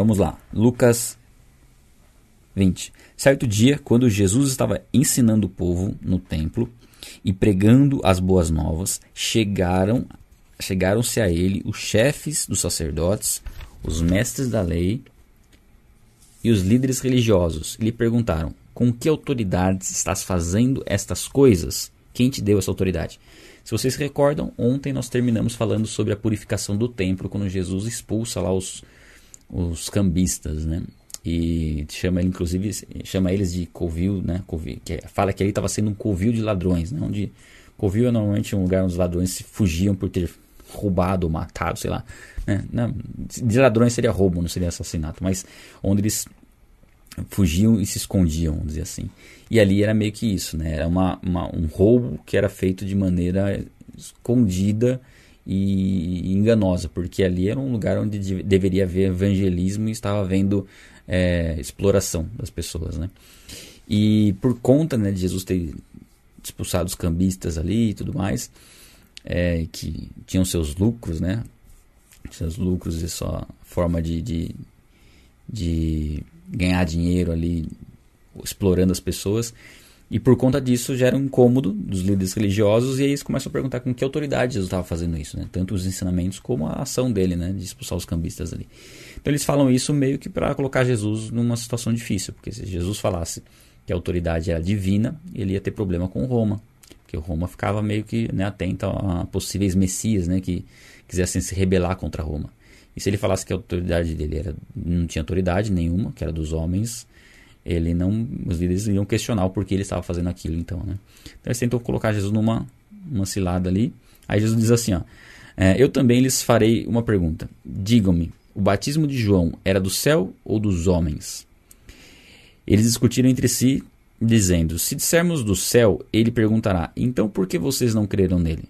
Vamos lá. Lucas 20. Certo dia, quando Jesus estava ensinando o povo no templo e pregando as boas novas, chegaram chegaram-se a ele os chefes dos sacerdotes, os mestres da lei e os líderes religiosos e lhe perguntaram: Com que autoridade estás fazendo estas coisas? Quem te deu essa autoridade? Se vocês recordam, ontem nós terminamos falando sobre a purificação do templo, quando Jesus expulsa lá os, os cambistas, né? E chama ele, inclusive, chama eles de covil, né? Covil, que fala que ele estava sendo um covil de ladrões, né? Onde covil é normalmente um lugar onde os ladrões se fugiam por ter roubado ou matado, sei lá. Né? Não, de ladrões seria roubo, não seria assassinato, mas onde eles fugiam e se escondiam, vamos dizer assim. E ali era meio que isso, né? Era uma, uma, um roubo que era feito de maneira escondida e enganosa, porque ali era um lugar onde de, deveria haver evangelismo e estava havendo é, exploração das pessoas, né? E por conta né, de Jesus ter expulsado os cambistas ali e tudo mais, é, que tinham seus lucros, né? Seus lucros e sua forma de, de, de ganhar dinheiro ali, explorando as pessoas. E por conta disso gera um incômodo dos líderes religiosos e aí eles começam a perguntar com que autoridade Jesus estava fazendo isso, né? Tanto os ensinamentos como a ação dele, né? De expulsar os cambistas ali. Então eles falam isso meio que para colocar Jesus numa situação difícil, porque se Jesus falasse que a autoridade era divina, ele ia ter problema com Roma, porque Roma ficava meio que né, atenta a possíveis messias, né? Que quisessem se rebelar contra Roma. E se ele falasse que a autoridade dele era, não tinha autoridade nenhuma, que era dos homens, ele não, os líderes iriam questionar o porquê ele estava fazendo aquilo, então, né? Então eles tentam colocar Jesus numa uma cilada ali. Aí Jesus diz assim, ó, é, eu também lhes farei uma pergunta. Digam-me, o batismo de João era do céu ou dos homens? Eles discutiram entre si, dizendo: Se dissermos do céu, ele perguntará: Então por que vocês não creram nele?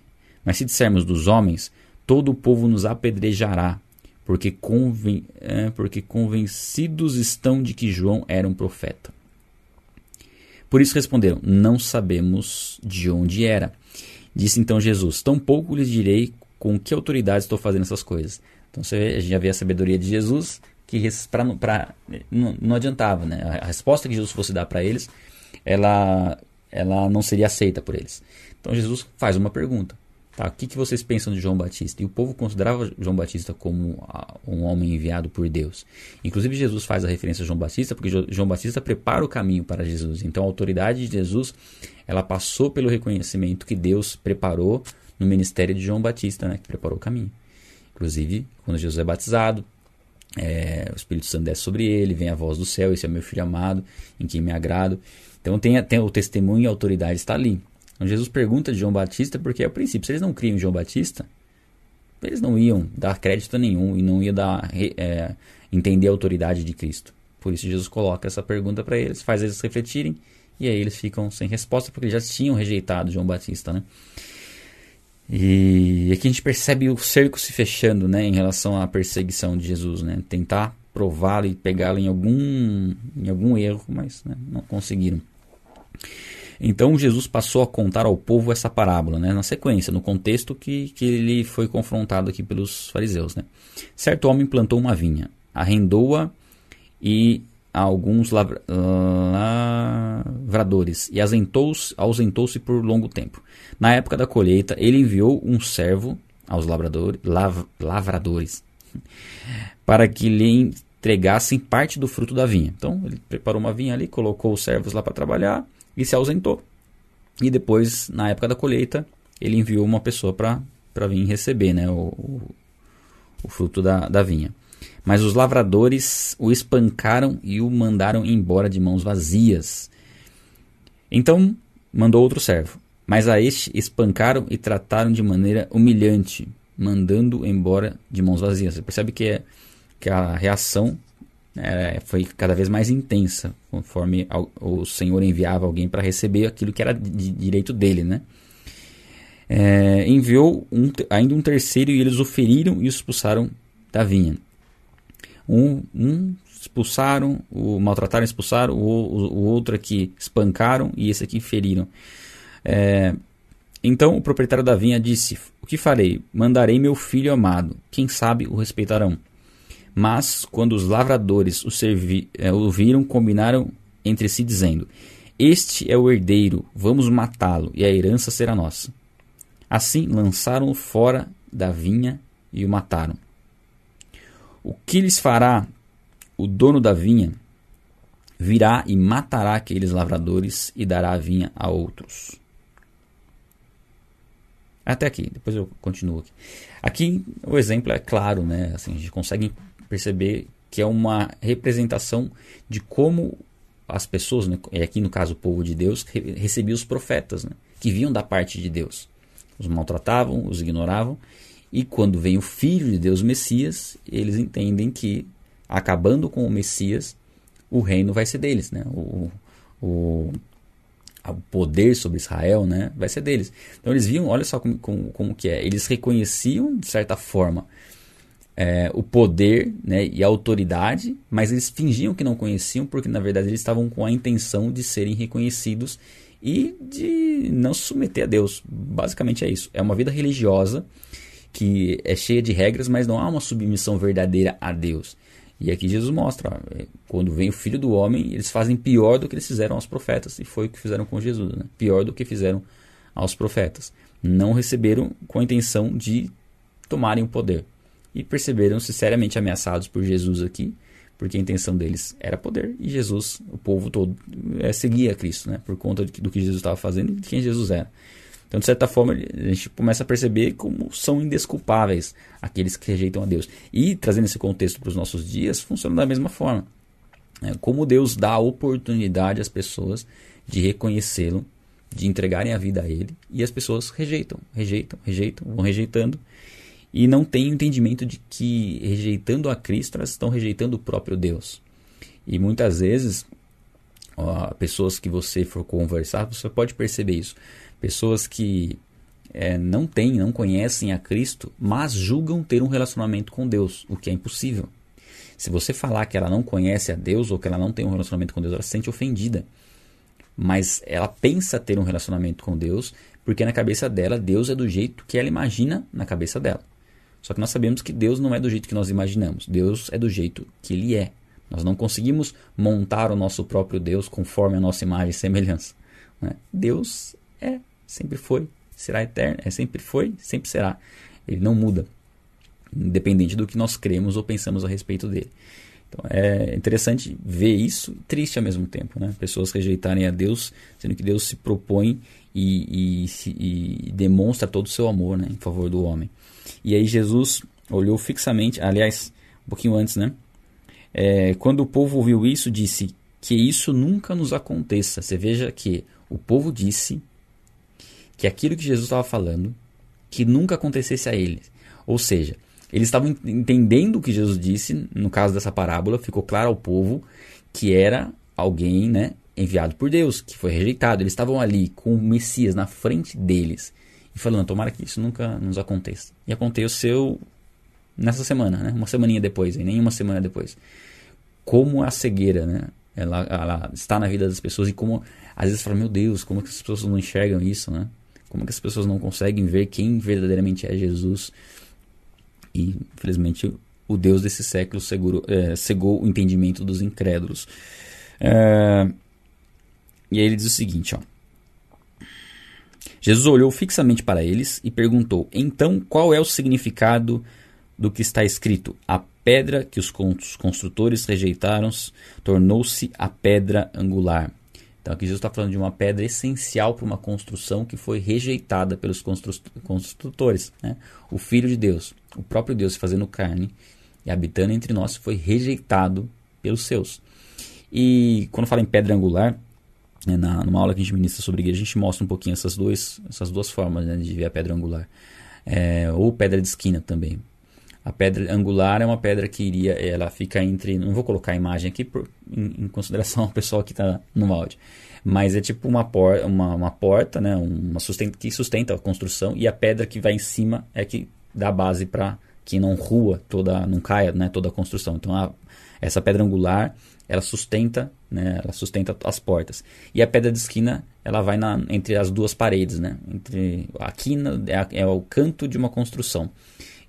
Mas se dissermos dos homens, todo o povo nos apedrejará porque, conven é, porque convencidos estão de que João era um profeta. Por isso responderam: Não sabemos de onde era. Disse então Jesus: Tampouco lhes direi com que autoridade estou fazendo essas coisas. Então você já vê a sabedoria de Jesus, que pra, pra, não, não adiantava. Né? A resposta que Jesus fosse dar para eles, ela, ela não seria aceita por eles. Então Jesus faz uma pergunta: Tá, o que, que vocês pensam de João Batista? E o povo considerava João Batista como um homem enviado por Deus. Inclusive, Jesus faz a referência a João Batista, porque João Batista prepara o caminho para Jesus. Então, a autoridade de Jesus ela passou pelo reconhecimento que Deus preparou no ministério de João Batista, né, que preparou o caminho. Inclusive, quando Jesus é batizado, é, o Espírito Santo desce sobre ele, vem a voz do céu, esse é meu filho amado, em quem me agrado. Então, tem, tem o testemunho e a autoridade está ali. Então Jesus pergunta de João Batista porque, a princípio, se eles não criam João Batista, eles não iam dar crédito nenhum e não iam dar, é, entender a autoridade de Cristo. Por isso Jesus coloca essa pergunta para eles, faz eles refletirem e aí eles ficam sem resposta porque eles já tinham rejeitado João Batista, né? E aqui a gente percebe o cerco se fechando, né, em relação à perseguição de Jesus, né? Tentar prová-lo e pegá-lo em algum em algum erro, mas né, não conseguiram. Então Jesus passou a contar ao povo essa parábola, né, na sequência, no contexto que, que ele foi confrontado aqui pelos fariseus. Né. Certo homem plantou uma vinha, arrendou-a e a alguns lavra, lavradores e ausentou-se por longo tempo. Na época da colheita, ele enviou um servo aos lavradores, lav, lavradores para que lhe entregassem parte do fruto da vinha. Então, ele preparou uma vinha ali, colocou os servos lá para trabalhar e se ausentou. E depois, na época da colheita, ele enviou uma pessoa para vir receber né, o, o, fruto da, da vinha. Mas os lavradores o espancaram e o mandaram embora de mãos vazias. Então mandou outro servo. Mas a este espancaram e trataram de maneira humilhante, mandando embora de mãos vazias. Você percebe que, é, que a reação é, foi cada vez mais intensa, conforme o Senhor enviava alguém para receber aquilo que era de direito dele, né? É, enviou um, ainda um terceiro e eles o feriram e o expulsaram da vinha. Um, um expulsaram, o maltrataram, expulsaram, o, o, o, outro aqui espancaram e esse aqui feriram. É, então o proprietário da vinha disse: O que farei? Mandarei meu filho amado, quem sabe o respeitarão. Mas quando os lavradores o servi, é, ouviram, combinaram entre si, dizendo: Este é o herdeiro, vamos matá-lo, e a herança será nossa. Assim lançaram-o fora da vinha e o mataram. O que lhes fará o dono da vinha? Virá e matará aqueles lavradores e dará a vinha a outros. Até aqui, depois eu continuo aqui. Aqui o exemplo é claro, né? Assim, a gente consegue perceber que é uma representação de como as pessoas, né, e aqui no caso o povo de Deus, recebiam os profetas, né, que vinham da parte de Deus. Os maltratavam, os ignoravam, e quando vem o Filho de Deus, o Messias, eles entendem que, acabando com o Messias, o reino vai ser deles, né? O, o, o poder sobre Israel né, vai ser deles. Então eles viam, olha só como, como, como que é, eles reconheciam, de certa forma, é, o poder né, e a autoridade, mas eles fingiam que não conheciam, porque na verdade eles estavam com a intenção de serem reconhecidos e de não se submeter a Deus. Basicamente é isso. É uma vida religiosa que é cheia de regras, mas não há uma submissão verdadeira a Deus. E aqui Jesus mostra, é, quando vem o Filho do Homem, eles fazem pior do que eles fizeram aos profetas, e foi o que fizeram com Jesus, né? pior do que fizeram aos profetas. Não receberam com a intenção de tomarem o poder. E perceberam-se seriamente ameaçados por Jesus aqui, porque a intenção deles era poder, e Jesus, o povo todo, é, seguia Cristo, né? por conta do que Jesus estava fazendo e de quem Jesus era. Então, de certa forma, a gente começa a perceber como são indesculpáveis aqueles que rejeitam a Deus. E, trazendo esse contexto para os nossos dias, funciona da mesma forma. É, como Deus dá oportunidade às pessoas de reconhecê-lo, de entregarem a vida a Ele, e as pessoas rejeitam, rejeitam, rejeitam, vão rejeitando, e não têm o entendimento de que, rejeitando a Cristo, elas estão rejeitando o próprio Deus. E muitas vezes, ó, pessoas que você for conversar, você pode perceber isso pessoas que é, não têm, não conhecem a Cristo, mas julgam ter um relacionamento com Deus, o que é impossível. Se você falar que ela não conhece a Deus ou que ela não tem um relacionamento com Deus, ela se sente ofendida. Mas ela pensa ter um relacionamento com Deus, porque na cabeça dela, Deus é do jeito que ela imagina na cabeça dela. Só que nós sabemos que Deus não é do jeito que nós imaginamos. Deus é do jeito que Ele é. Nós não conseguimos montar o nosso próprio Deus conforme a nossa imagem e semelhança. Né? Deus é sempre foi, será eterno, é sempre foi, sempre será. Ele não muda, independente do que nós cremos ou pensamos a respeito dele. Então é interessante ver isso, triste ao mesmo tempo, né? Pessoas rejeitarem a Deus, sendo que Deus se propõe e, e, e demonstra todo o seu amor, né, em favor do homem. E aí Jesus olhou fixamente, aliás, um pouquinho antes, né? É, quando o povo ouviu isso, disse que isso nunca nos aconteça. Você veja que o povo disse que aquilo que Jesus estava falando, que nunca acontecesse a eles. Ou seja, eles estavam entendendo o que Jesus disse, no caso dessa parábola, ficou claro ao povo que era alguém né, enviado por Deus, que foi rejeitado. Eles estavam ali com o Messias na frente deles e falando: tomara que isso nunca nos aconteça. E aconteceu nessa semana, né, uma semaninha depois, e nem uma semana depois. Como a cegueira, né? Ela, ela está na vida das pessoas e como às vezes fala, meu Deus, como que as pessoas não enxergam isso, né? Como que as pessoas não conseguem ver quem verdadeiramente é Jesus? E, infelizmente, o Deus desse século segurou, é, cegou o entendimento dos incrédulos. É, e aí ele diz o seguinte, ó. Jesus olhou fixamente para eles e perguntou: Então, qual é o significado do que está escrito? A pedra que os construtores rejeitaram tornou-se a pedra angular. Então aqui Jesus está falando de uma pedra essencial para uma construção que foi rejeitada pelos construtores. Né? O Filho de Deus, o próprio Deus fazendo carne e habitando entre nós, foi rejeitado pelos seus. E quando fala em pedra angular, na, numa aula que a gente ministra sobre igreja, a gente mostra um pouquinho essas, dois, essas duas formas né, de ver a pedra angular. É, ou pedra de esquina também. A pedra angular é uma pedra que iria, ela fica entre, não vou colocar a imagem aqui por, em, em consideração ao pessoal que está no áudio, mas é tipo uma, por, uma, uma porta, né, uma sustenta, que sustenta a construção e a pedra que vai em cima é que dá base para que não rua toda, não caia, né, toda a construção. Então a, essa pedra angular ela sustenta, né, ela sustenta as portas. E a pedra de esquina ela vai na, entre as duas paredes, né, entre a quina é, é o canto de uma construção.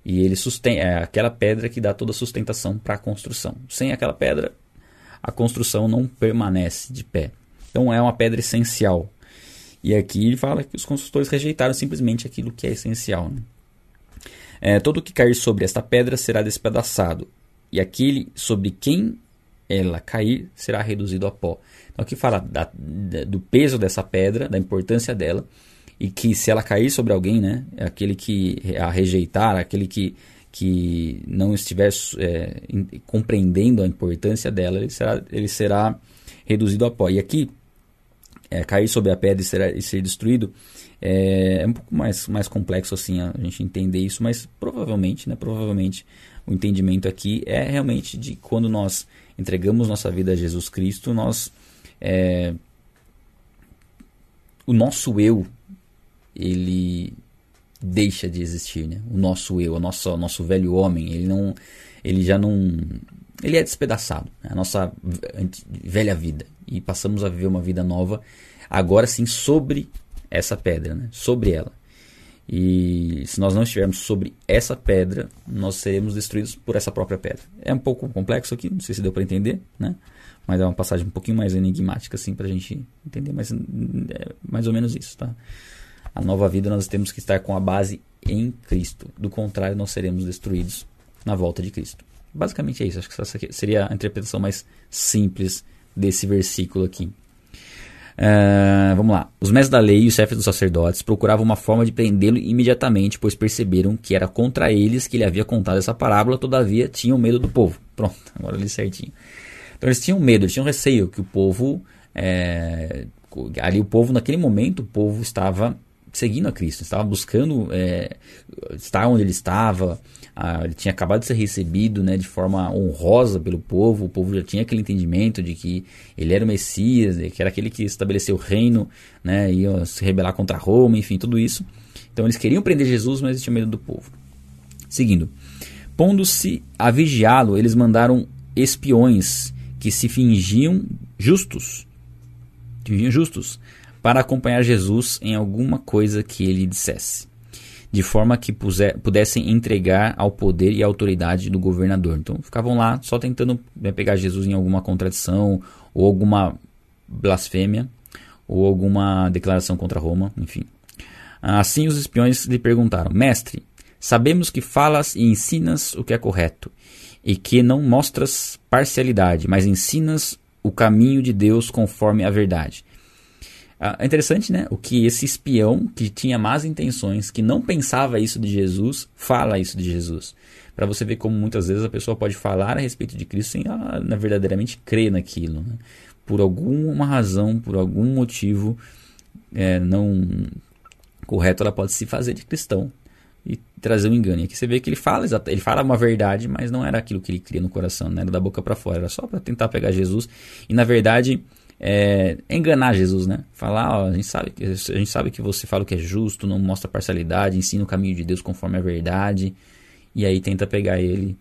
E ele sustém, é aquela pedra que dá toda a sustentação para a construção. Sem aquela pedra, a construção não permanece de pé. Então é uma pedra essencial. E aqui ele fala que os construtores rejeitaram simplesmente aquilo que é essencial. Né? É, todo que cair sobre esta pedra será despedaçado, e aquele sobre quem ela cair será reduzido a pó. Então aqui fala da, da, do peso dessa pedra, da importância dela, e que se ela cair sobre alguém, né, aquele que a rejeitar, aquele que, que não estiver é, compreendendo a importância dela, ele será, ele será reduzido a pó. E aqui, é, cair sobre a pedra e, será, e ser destruído, é, é, um pouco mais, mais complexo assim a gente entender isso, mas provavelmente, né, provavelmente o entendimento aqui é realmente de quando nós entregamos nossa vida a Jesus Cristo, nós é, o nosso eu ele deixa de existir, né? O nosso eu, o nosso, o nosso velho homem, ele não, ele já não, ele é despedaçado, né? a nossa velha vida e passamos a viver uma vida nova, agora sim sobre essa pedra, né? Sobre ela. E se nós não estivermos sobre essa pedra, nós seremos destruídos por essa própria pedra. É um pouco complexo aqui, não sei se deu para entender, né? Mas é uma passagem um pouquinho mais enigmática assim para a gente entender, mas é mais ou menos isso, tá? A nova vida nós temos que estar com a base em Cristo. Do contrário, nós seremos destruídos na volta de Cristo. Basicamente é isso. Acho que essa seria a interpretação mais simples desse versículo aqui. Uh, vamos lá. Os mestres da lei e os chefes dos sacerdotes procuravam uma forma de prendê-lo imediatamente, pois perceberam que era contra eles que ele havia contado essa parábola, todavia tinham medo do povo. Pronto, agora ali certinho. Então eles tinham medo, eles tinham receio que o povo. É, ali o povo, naquele momento, o povo estava seguindo a Cristo, estava buscando é, estar onde ele estava, ele tinha acabado de ser recebido né, de forma honrosa pelo povo, o povo já tinha aquele entendimento de que ele era o Messias, que era aquele que estabeleceu o reino, né, ia se rebelar contra Roma, enfim, tudo isso. Então eles queriam prender Jesus, mas eles tinham medo do povo. Seguindo, pondo-se a vigiá-lo, eles mandaram espiões que se fingiam justos, fingiam justos, para acompanhar Jesus em alguma coisa que ele dissesse, de forma que pudessem entregar ao poder e autoridade do governador. Então ficavam lá só tentando né, pegar Jesus em alguma contradição ou alguma blasfêmia ou alguma declaração contra Roma, enfim. Assim os espiões lhe perguntaram: Mestre, sabemos que falas e ensinas o que é correto, e que não mostras parcialidade, mas ensinas o caminho de Deus conforme a verdade. Ah, é interessante, né? O que esse espião que tinha más intenções, que não pensava isso de Jesus, fala isso de Jesus. Para você ver como muitas vezes a pessoa pode falar a respeito de Cristo sem ela, na verdadeiramente crer naquilo. Né? Por alguma razão, por algum motivo é, não correto, ela pode se fazer de cristão e trazer um engano. E aqui você vê que ele fala, ele fala uma verdade, mas não era aquilo que ele cria no coração, não era da boca para fora, era só para tentar pegar Jesus. E na verdade é, enganar Jesus, né? Falar, ó, a gente sabe que a gente sabe que você fala o que é justo, não mostra parcialidade, ensina o caminho de Deus conforme a verdade, e aí tenta pegar ele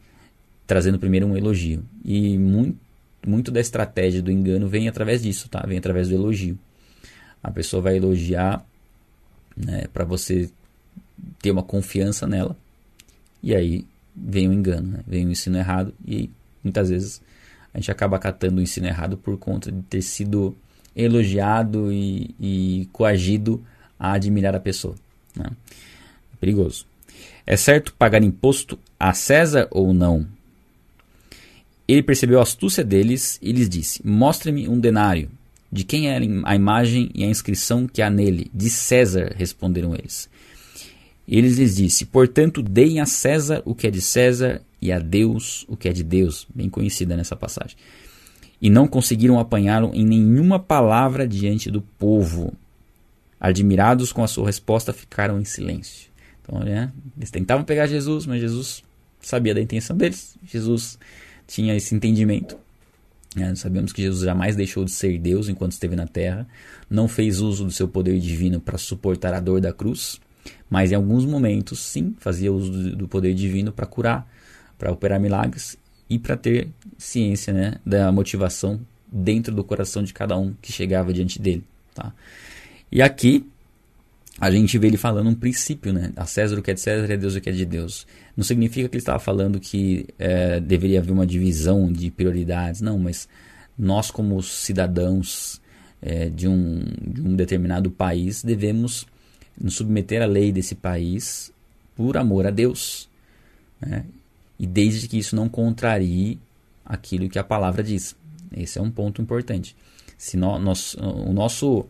trazendo primeiro um elogio. E muito, muito da estratégia do engano vem através disso, tá? Vem através do elogio. A pessoa vai elogiar, né, para você ter uma confiança nela. E aí vem o engano, né? vem o ensino errado e muitas vezes a gente acaba acatando o ensino errado por conta de ter sido elogiado e, e coagido a admirar a pessoa. Né? É perigoso. É certo pagar imposto a César ou não? Ele percebeu a astúcia deles e lhes disse: Mostre-me um denário. De quem é a imagem e a inscrição que há nele? De César, responderam eles. Eles lhes disse: Portanto, deem a César o que é de César e a Deus o que é de Deus, bem conhecida nessa passagem. E não conseguiram apanhá-lo em nenhuma palavra diante do povo. Admirados com a sua resposta, ficaram em silêncio. Então, né, eles tentavam pegar Jesus, mas Jesus sabia da intenção deles. Jesus tinha esse entendimento. É, sabemos que Jesus jamais deixou de ser Deus enquanto esteve na terra. Não fez uso do seu poder divino para suportar a dor da cruz. Mas em alguns momentos, sim, fazia uso do poder divino para curar para operar milagres e para ter ciência né, da motivação dentro do coração de cada um que chegava diante dele. Tá? E aqui a gente vê ele falando um princípio, né? A César o que é de César e a Deus o que é de Deus. Não significa que ele estava falando que é, deveria haver uma divisão de prioridades, não, mas nós, como cidadãos é, de, um, de um determinado país, devemos nos submeter à lei desse país por amor a Deus. Né? E desde que isso não contrarie aquilo que a palavra diz. Esse é um ponto importante. Se no, nós, o nosso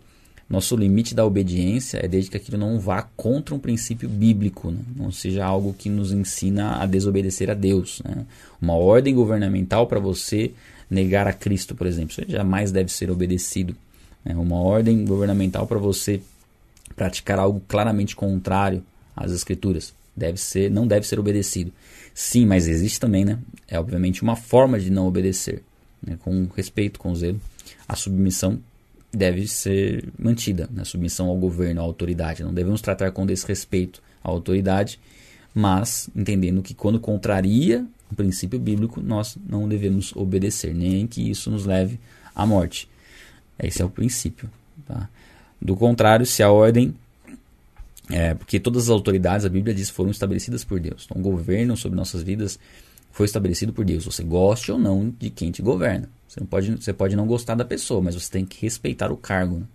nosso limite da obediência é desde que aquilo não vá contra um princípio bíblico, né? não seja algo que nos ensina a desobedecer a Deus. Né? Uma ordem governamental para você negar a Cristo, por exemplo, jamais deve ser obedecido. Né? Uma ordem governamental para você praticar algo claramente contrário às Escrituras deve ser, não deve ser obedecido. Sim, mas existe também, né? É obviamente uma forma de não obedecer, né? com respeito, com zelo. A submissão deve ser mantida, né? submissão ao governo, à autoridade. Não devemos tratar com desrespeito à autoridade, mas entendendo que quando contraria o princípio bíblico, nós não devemos obedecer, nem que isso nos leve à morte. Esse é o princípio. Tá? Do contrário, se a ordem. É, porque todas as autoridades, a Bíblia diz, foram estabelecidas por Deus. Então, o governo sobre nossas vidas foi estabelecido por Deus. Você goste ou não de quem te governa. Você, não pode, você pode não gostar da pessoa, mas você tem que respeitar o cargo, né?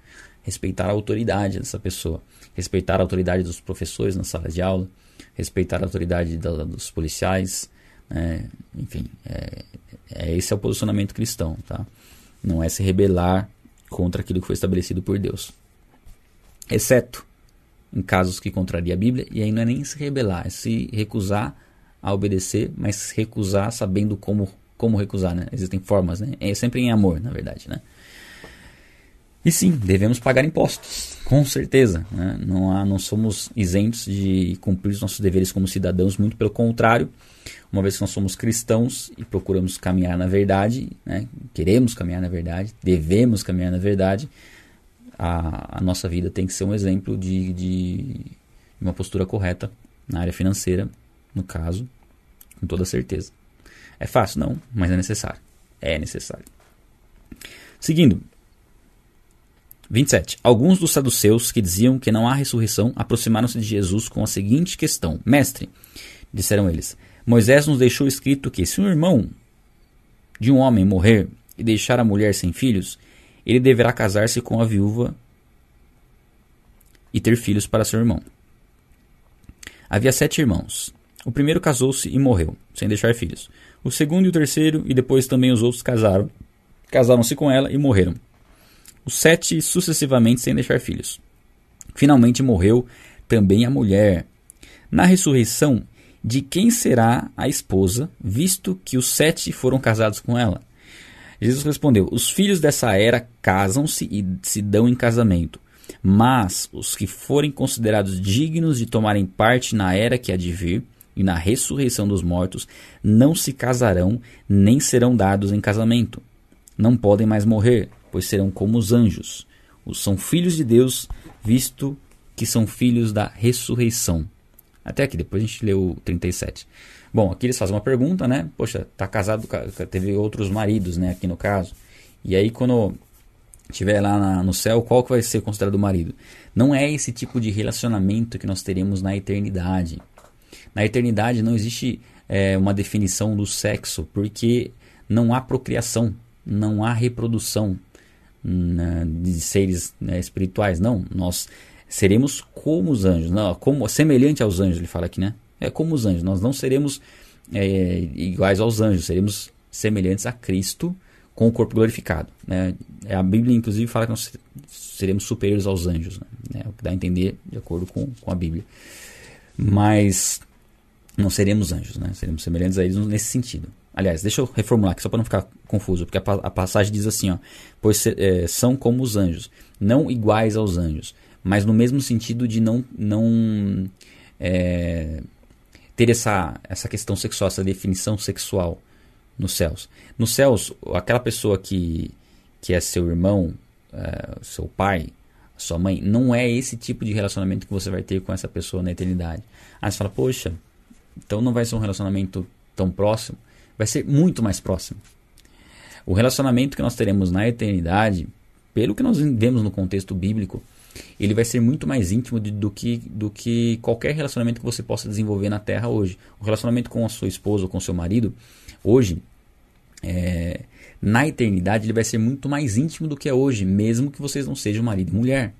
respeitar a autoridade dessa pessoa, respeitar a autoridade dos professores na sala de aula, respeitar a autoridade da, dos policiais, né? enfim, é, é, esse é o posicionamento cristão, tá? Não é se rebelar contra aquilo que foi estabelecido por Deus, exceto em casos que contraria a Bíblia, e aí não é nem se rebelar, é se recusar a obedecer, mas recusar sabendo como como recusar, né? Existem formas, né? É sempre em amor, na verdade, né? E sim, devemos pagar impostos, com certeza. Né? Não, há, não somos isentos de cumprir os nossos deveres como cidadãos, muito pelo contrário. Uma vez que nós somos cristãos e procuramos caminhar na verdade, né? queremos caminhar na verdade, devemos caminhar na verdade, a, a nossa vida tem que ser um exemplo de, de uma postura correta na área financeira, no caso, com toda certeza. É fácil? Não, mas é necessário. É necessário. Seguindo. 27. Alguns dos saduceus que diziam que não há ressurreição aproximaram-se de Jesus com a seguinte questão: Mestre, disseram eles, Moisés nos deixou escrito que se um irmão de um homem morrer e deixar a mulher sem filhos, ele deverá casar-se com a viúva e ter filhos para seu irmão. Havia sete irmãos. O primeiro casou-se e morreu, sem deixar filhos. O segundo e o terceiro, e depois também os outros casaram. Casaram-se com ela e morreram. Os sete sucessivamente sem deixar filhos. Finalmente morreu também a mulher. Na ressurreição, de quem será a esposa, visto que os sete foram casados com ela? Jesus respondeu: Os filhos dessa era casam-se e se dão em casamento. Mas os que forem considerados dignos de tomarem parte na era que há de vir, e na ressurreição dos mortos não se casarão nem serão dados em casamento. Não podem mais morrer, pois serão como os anjos. Os são filhos de Deus, visto que são filhos da ressurreição. Até aqui, depois a gente lê o 37. Bom, aqui eles fazem uma pergunta, né? Poxa, tá casado, teve outros maridos, né? Aqui no caso. E aí, quando estiver lá na, no céu, qual que vai ser considerado o marido? Não é esse tipo de relacionamento que nós teremos na eternidade. Na eternidade não existe é, uma definição do sexo, porque não há procriação, não há reprodução né, de seres né, espirituais. Não, nós seremos como os anjos, não, como semelhante aos anjos, ele fala aqui, né? É como os anjos. Nós não seremos é, iguais aos anjos, seremos semelhantes a Cristo com o corpo glorificado. Né? A Bíblia, inclusive, fala que nós seremos superiores aos anjos. Né? É o que dá a entender de acordo com, com a Bíblia. Mas não seremos anjos, né? Seremos semelhantes a eles nesse sentido. Aliás, deixa eu reformular aqui só para não ficar confuso, porque a, a, passagem diz assim, ó, pois é, são como os anjos, não iguais aos anjos, mas no mesmo sentido de não não é, ter essa essa questão sexual, essa definição sexual nos céus. Nos céus, aquela pessoa que que é seu irmão, é, seu pai, sua mãe, não é esse tipo de relacionamento que você vai ter com essa pessoa na eternidade. Aí você fala, poxa, então não vai ser um relacionamento tão próximo, vai ser muito mais próximo. O relacionamento que nós teremos na eternidade, pelo que nós vemos no contexto bíblico, ele vai ser muito mais íntimo de, do, que, do que qualquer relacionamento que você possa desenvolver na Terra hoje. O relacionamento com a sua esposa ou com o seu marido, hoje, é, na eternidade, ele vai ser muito mais íntimo do que é hoje, mesmo que vocês não sejam marido e mulher.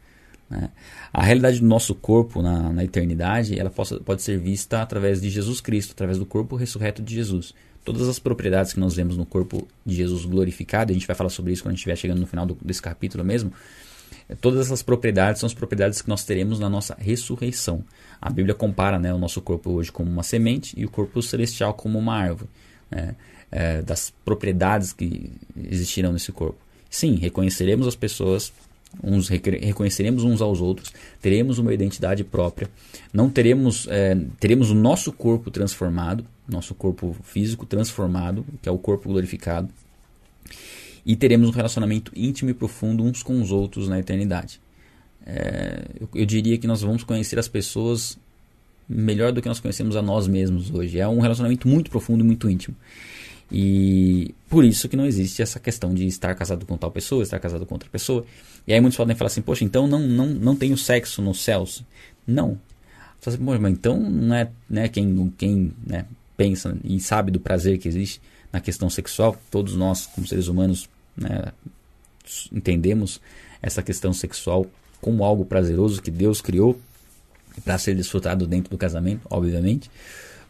Né? A realidade do nosso corpo na, na eternidade ela possa, pode ser vista através de Jesus Cristo, através do corpo ressurreto de Jesus. Todas as propriedades que nós vemos no corpo de Jesus glorificado, a gente vai falar sobre isso quando a gente estiver chegando no final do, desse capítulo mesmo. É, todas essas propriedades são as propriedades que nós teremos na nossa ressurreição. A Bíblia compara né, o nosso corpo hoje como uma semente e o corpo celestial como uma árvore. Né, é, das propriedades que existirão nesse corpo. Sim, reconheceremos as pessoas uns reconheceremos uns aos outros, teremos uma identidade própria, não teremos é, teremos o nosso corpo transformado, nosso corpo físico transformado, que é o corpo glorificado, e teremos um relacionamento íntimo e profundo uns com os outros na eternidade. É, eu, eu diria que nós vamos conhecer as pessoas melhor do que nós conhecemos a nós mesmos hoje. É um relacionamento muito profundo e muito íntimo. E por isso que não existe essa questão de estar casado com tal pessoa, estar casado com outra pessoa. E aí muitos podem falar assim, poxa, então não, não, não tenho sexo nos céus. Não. Assim, mas então não é né, quem, quem né, pensa e sabe do prazer que existe na questão sexual, todos nós, como seres humanos, né, entendemos essa questão sexual como algo prazeroso que Deus criou para ser desfrutado dentro do casamento, obviamente.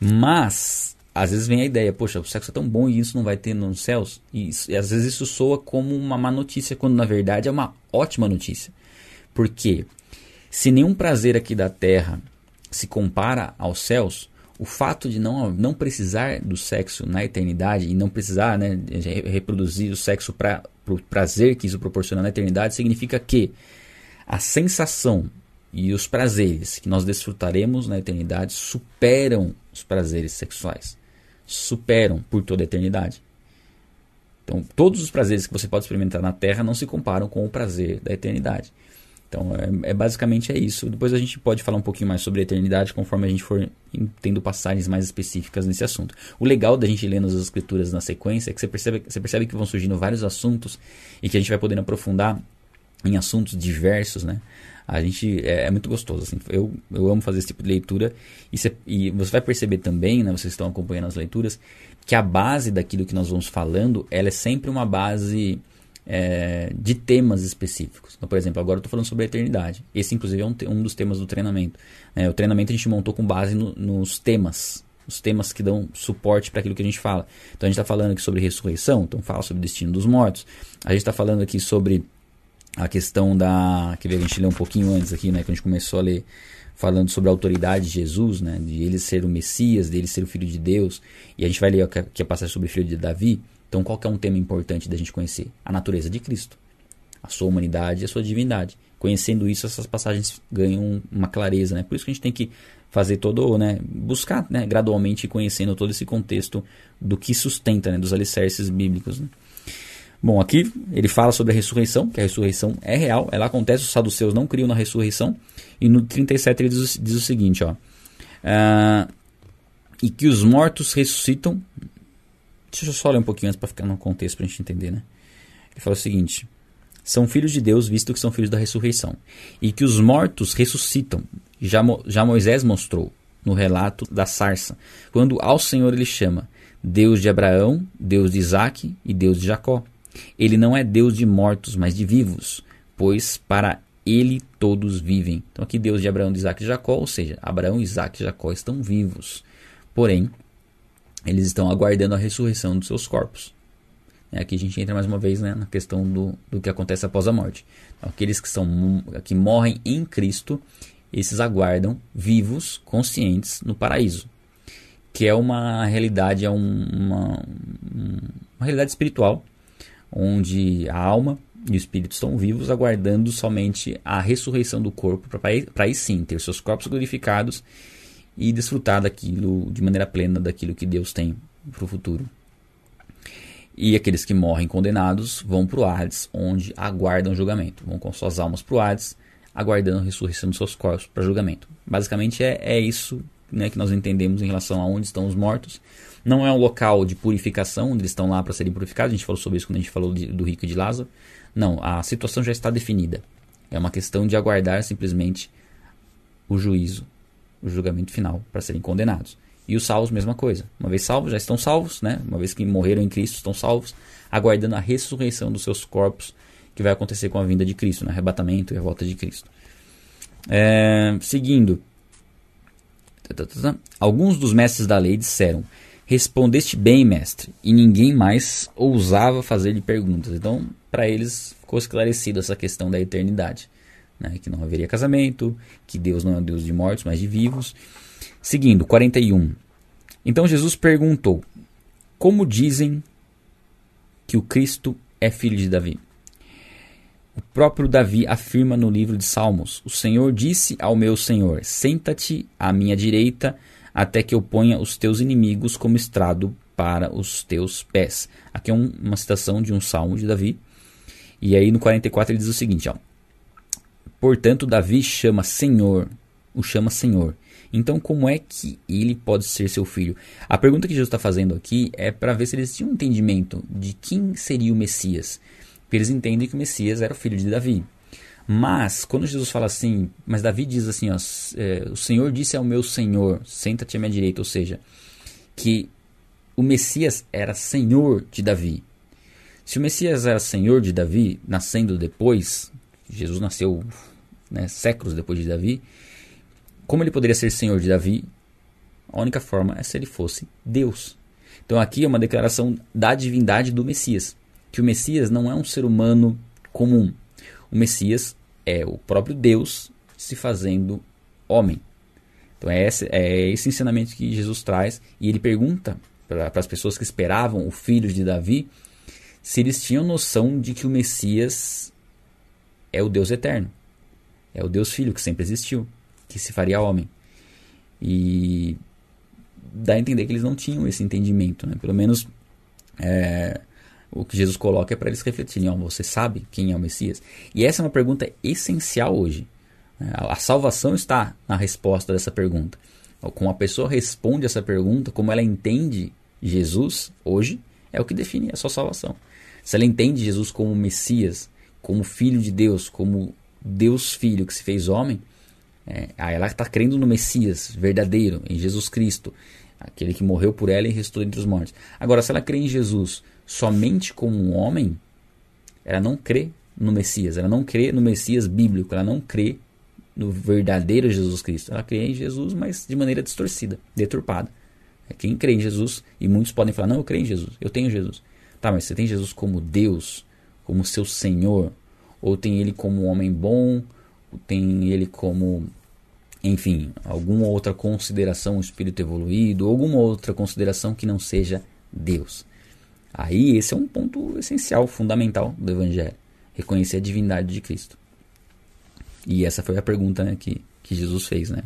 Mas às vezes vem a ideia, poxa, o sexo é tão bom e isso não vai ter nos céus. E, e, às vezes isso soa como uma má notícia, quando na verdade é uma ótima notícia. Porque se nenhum prazer aqui da terra se compara aos céus, o fato de não, não precisar do sexo na eternidade e não precisar né, reproduzir o sexo para o prazer que isso proporciona na eternidade significa que a sensação e os prazeres que nós desfrutaremos na eternidade superam os prazeres sexuais superam por toda a eternidade. Então, todos os prazeres que você pode experimentar na Terra não se comparam com o prazer da eternidade. Então, é, é, basicamente é isso. Depois a gente pode falar um pouquinho mais sobre a eternidade conforme a gente for tendo passagens mais específicas nesse assunto. O legal da gente ler nas escrituras na sequência é que você percebe, você percebe que vão surgindo vários assuntos e que a gente vai podendo aprofundar em assuntos diversos, né? A gente é, é, muito gostoso. Assim. Eu, eu amo fazer esse tipo de leitura. E, cê, e você vai perceber também, né, vocês estão acompanhando as leituras, que a base daquilo que nós vamos falando, ela é sempre uma base é, de temas específicos. Então, por exemplo, agora eu estou falando sobre a eternidade. Esse, inclusive, é um, um dos temas do treinamento. É, o treinamento a gente montou com base no, nos temas. Os temas que dão suporte para aquilo que a gente fala. Então, a gente está falando aqui sobre ressurreição, então fala sobre o destino dos mortos. A gente está falando aqui sobre a questão da. Que a gente lê um pouquinho antes aqui, né? Que a gente começou a ler falando sobre a autoridade de Jesus, né? De ele ser o Messias, dele ser o Filho de Deus. E a gente vai ler aqui a passagem sobre o Filho de Davi. Então, qual é um tema importante da gente conhecer? A natureza de Cristo. A sua humanidade e a sua divindade. Conhecendo isso, essas passagens ganham uma clareza, né? Por isso que a gente tem que fazer todo, né? Buscar, né? Gradualmente conhecendo todo esse contexto do que sustenta, né? Dos alicerces bíblicos, né? Bom, aqui ele fala sobre a ressurreição, que a ressurreição é real, ela acontece, os saduceus não criam na ressurreição. E no 37 ele diz, diz o seguinte, ó. Uh, e que os mortos ressuscitam. Deixa eu só ler um pouquinho antes para ficar no contexto para a gente entender, né? Ele fala o seguinte: são filhos de Deus, visto que são filhos da ressurreição. E que os mortos ressuscitam. Já, já Moisés mostrou no relato da sarça, quando ao Senhor ele chama Deus de Abraão, Deus de Isaac e Deus de Jacó. Ele não é Deus de mortos, mas de vivos, pois para ele todos vivem. Então aqui Deus de Abraão, de Isaac e Jacó, ou seja, Abraão, Isaac e Jacó estão vivos. Porém, eles estão aguardando a ressurreição dos seus corpos. É, aqui a gente entra mais uma vez né, na questão do, do que acontece após a morte. Então, aqueles que, são, que morrem em Cristo, esses aguardam vivos, conscientes no paraíso. Que é uma realidade, é uma, uma realidade espiritual onde a alma e o espírito estão vivos, aguardando somente a ressurreição do corpo, para aí sim ter seus corpos glorificados e desfrutar daquilo de maneira plena daquilo que Deus tem para o futuro. E aqueles que morrem condenados vão para o Hades, onde aguardam julgamento. Vão com suas almas para o Hades, aguardando a ressurreição dos seus corpos para julgamento. Basicamente é, é isso né, que nós entendemos em relação a onde estão os mortos não é um local de purificação, onde eles estão lá para serem purificados. A gente falou sobre isso quando a gente falou de, do rico e de Lázaro. Não, a situação já está definida. É uma questão de aguardar simplesmente o juízo, o julgamento final para serem condenados. E os salvos, mesma coisa. Uma vez salvos, já estão salvos, né? Uma vez que morreram em Cristo, estão salvos, aguardando a ressurreição dos seus corpos, que vai acontecer com a vinda de Cristo, né? arrebatamento e a volta de Cristo. É, seguindo. Alguns dos mestres da lei disseram: Respondeste bem, mestre, e ninguém mais ousava fazer-lhe perguntas. Então, para eles ficou esclarecida essa questão da eternidade, né? que não haveria casamento, que Deus não é Deus de mortos, mas de vivos. Seguindo, 41. Então Jesus perguntou: Como dizem que o Cristo é filho de Davi? O próprio Davi afirma no livro de Salmos: O Senhor disse ao meu Senhor: Senta-te à minha direita, até que eu ponha os teus inimigos como estrado para os teus pés. Aqui é um, uma citação de um salmo de Davi. E aí no 44 ele diz o seguinte: ó, Portanto, Davi chama Senhor, o chama Senhor. Então, como é que ele pode ser seu filho? A pergunta que Jesus está fazendo aqui é para ver se eles tinham um entendimento de quem seria o Messias. Porque eles entendem que o Messias era o filho de Davi. Mas, quando Jesus fala assim, mas Davi diz assim, ó, é, o Senhor disse ao meu Senhor, senta-te à minha direita, ou seja, que o Messias era Senhor de Davi. Se o Messias era Senhor de Davi, nascendo depois, Jesus nasceu né, séculos depois de Davi, como ele poderia ser Senhor de Davi? A única forma é se ele fosse Deus. Então aqui é uma declaração da divindade do Messias, que o Messias não é um ser humano comum. O Messias é o próprio Deus se fazendo homem. Então é esse, é esse ensinamento que Jesus traz e ele pergunta para as pessoas que esperavam o filho de Davi se eles tinham noção de que o Messias é o Deus eterno, é o Deus Filho que sempre existiu que se faria homem. E dá a entender que eles não tinham esse entendimento, né? Pelo menos é, o que Jesus coloca é para eles refletirem: ó, você sabe quem é o Messias? E essa é uma pergunta essencial hoje. Né? A salvação está na resposta dessa pergunta. Como a pessoa responde essa pergunta, como ela entende Jesus hoje, é o que define a sua salvação. Se ela entende Jesus como Messias, como Filho de Deus, como Deus Filho que se fez homem, é, aí ela está crendo no Messias verdadeiro, em Jesus Cristo, aquele que morreu por ela e restou entre os mortos. Agora, se ela crê em Jesus somente como um homem, ela não crê no Messias, ela não crê no Messias bíblico, ela não crê no verdadeiro Jesus Cristo. Ela crê em Jesus, mas de maneira distorcida, deturpada. É quem crê em Jesus, e muitos podem falar: Não, eu creio em Jesus, eu tenho Jesus. Tá, mas você tem Jesus como Deus, como seu Senhor, ou tem ele como um homem bom, tem ele como, enfim, alguma outra consideração, espírito evoluído, alguma outra consideração que não seja Deus. Aí esse é um ponto essencial, fundamental do Evangelho. Reconhecer a divindade de Cristo. E essa foi a pergunta né, que, que Jesus fez. Né?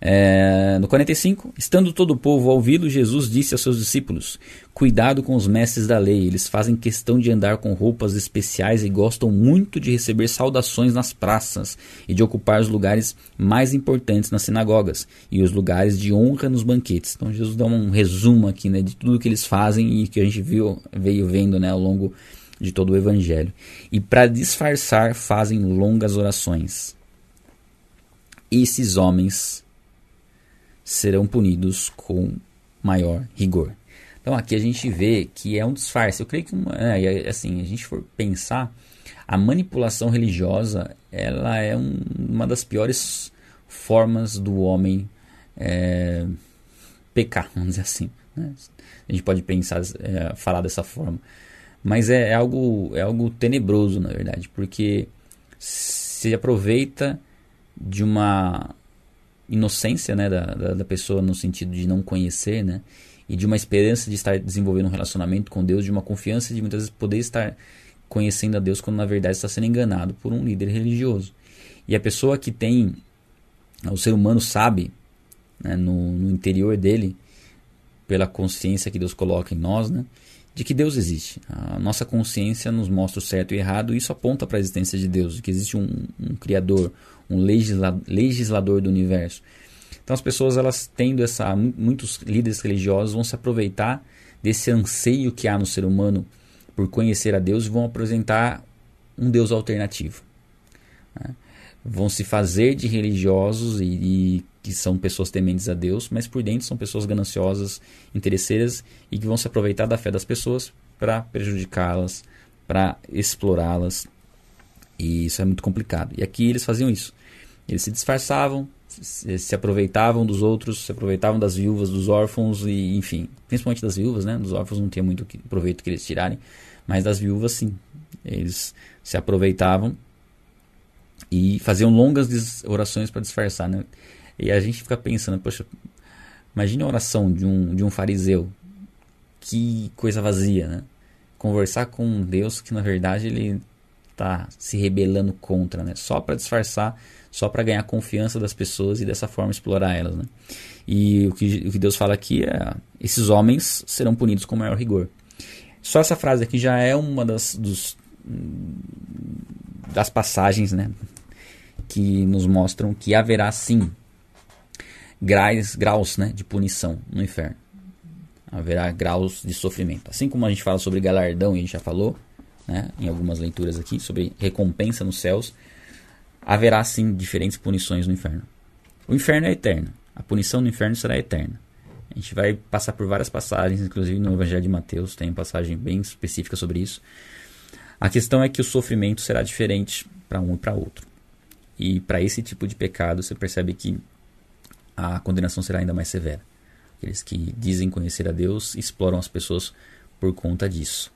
É, no 45, estando todo o povo a ouvi-lo, Jesus disse aos seus discípulos: Cuidado com os mestres da lei, eles fazem questão de andar com roupas especiais e gostam muito de receber saudações nas praças e de ocupar os lugares mais importantes nas sinagogas e os lugares de honra nos banquetes. Então Jesus dá um resumo aqui né, de tudo que eles fazem e que a gente viu, veio vendo né, ao longo de todo o evangelho. E para disfarçar, fazem longas orações. Esses homens serão punidos com maior rigor. Então aqui a gente vê que é um disfarce. Eu creio que é, assim, a gente for pensar, a manipulação religiosa ela é um, uma das piores formas do homem é, pecar, vamos dizer assim. Né? A gente pode pensar, é, falar dessa forma. Mas é, é, algo, é algo tenebroso, na verdade, porque se aproveita de uma inocência né, da, da, da, pessoa no sentido de não conhecer, né? E de uma esperança de estar desenvolvendo um relacionamento com Deus, de uma confiança de muitas vezes poder estar conhecendo a Deus quando na verdade está sendo enganado por um líder religioso. E a pessoa que tem, o ser humano sabe, né, no, no interior dele, pela consciência que Deus coloca em nós, né? De que Deus existe. A nossa consciência nos mostra o certo e o errado, e isso aponta para a existência de Deus, de que existe um, um Criador, um legisla, legislador do universo. Então as pessoas, elas tendo essa, muitos líderes religiosos vão se aproveitar desse anseio que há no ser humano por conhecer a Deus e vão apresentar um Deus alternativo. Né? Vão se fazer de religiosos e, e, que são pessoas tementes a Deus, mas por dentro são pessoas gananciosas, interesseiras e que vão se aproveitar da fé das pessoas para prejudicá-las, para explorá-las. E isso é muito complicado. E aqui eles faziam isso. Eles se disfarçavam, se, se aproveitavam dos outros, se aproveitavam das viúvas, dos órfãos e enfim, principalmente das viúvas, né? Dos órfãos não tinha muito proveito que eles tirarem, mas das viúvas sim. Eles se aproveitavam e faziam longas orações para disfarçar, né? E a gente fica pensando, poxa, imagine a oração de um, de um fariseu. Que coisa vazia, né? Conversar com um Deus que na verdade ele está se rebelando contra, né? Só para disfarçar, só para ganhar confiança das pessoas e dessa forma explorar elas, né? E o que, o que Deus fala aqui é: esses homens serão punidos com maior rigor. Só essa frase aqui já é uma das, dos, das passagens, né? Que nos mostram que haverá sim graus, graus né, de punição no inferno. Haverá graus de sofrimento. Assim como a gente fala sobre galardão, e a gente já falou né, em algumas leituras aqui, sobre recompensa nos céus, haverá sim diferentes punições no inferno. O inferno é eterno. A punição no inferno será eterna. A gente vai passar por várias passagens, inclusive no Evangelho de Mateus tem uma passagem bem específica sobre isso. A questão é que o sofrimento será diferente para um e para outro. E para esse tipo de pecado, você percebe que a condenação será ainda mais severa. Aqueles que dizem conhecer a Deus exploram as pessoas por conta disso.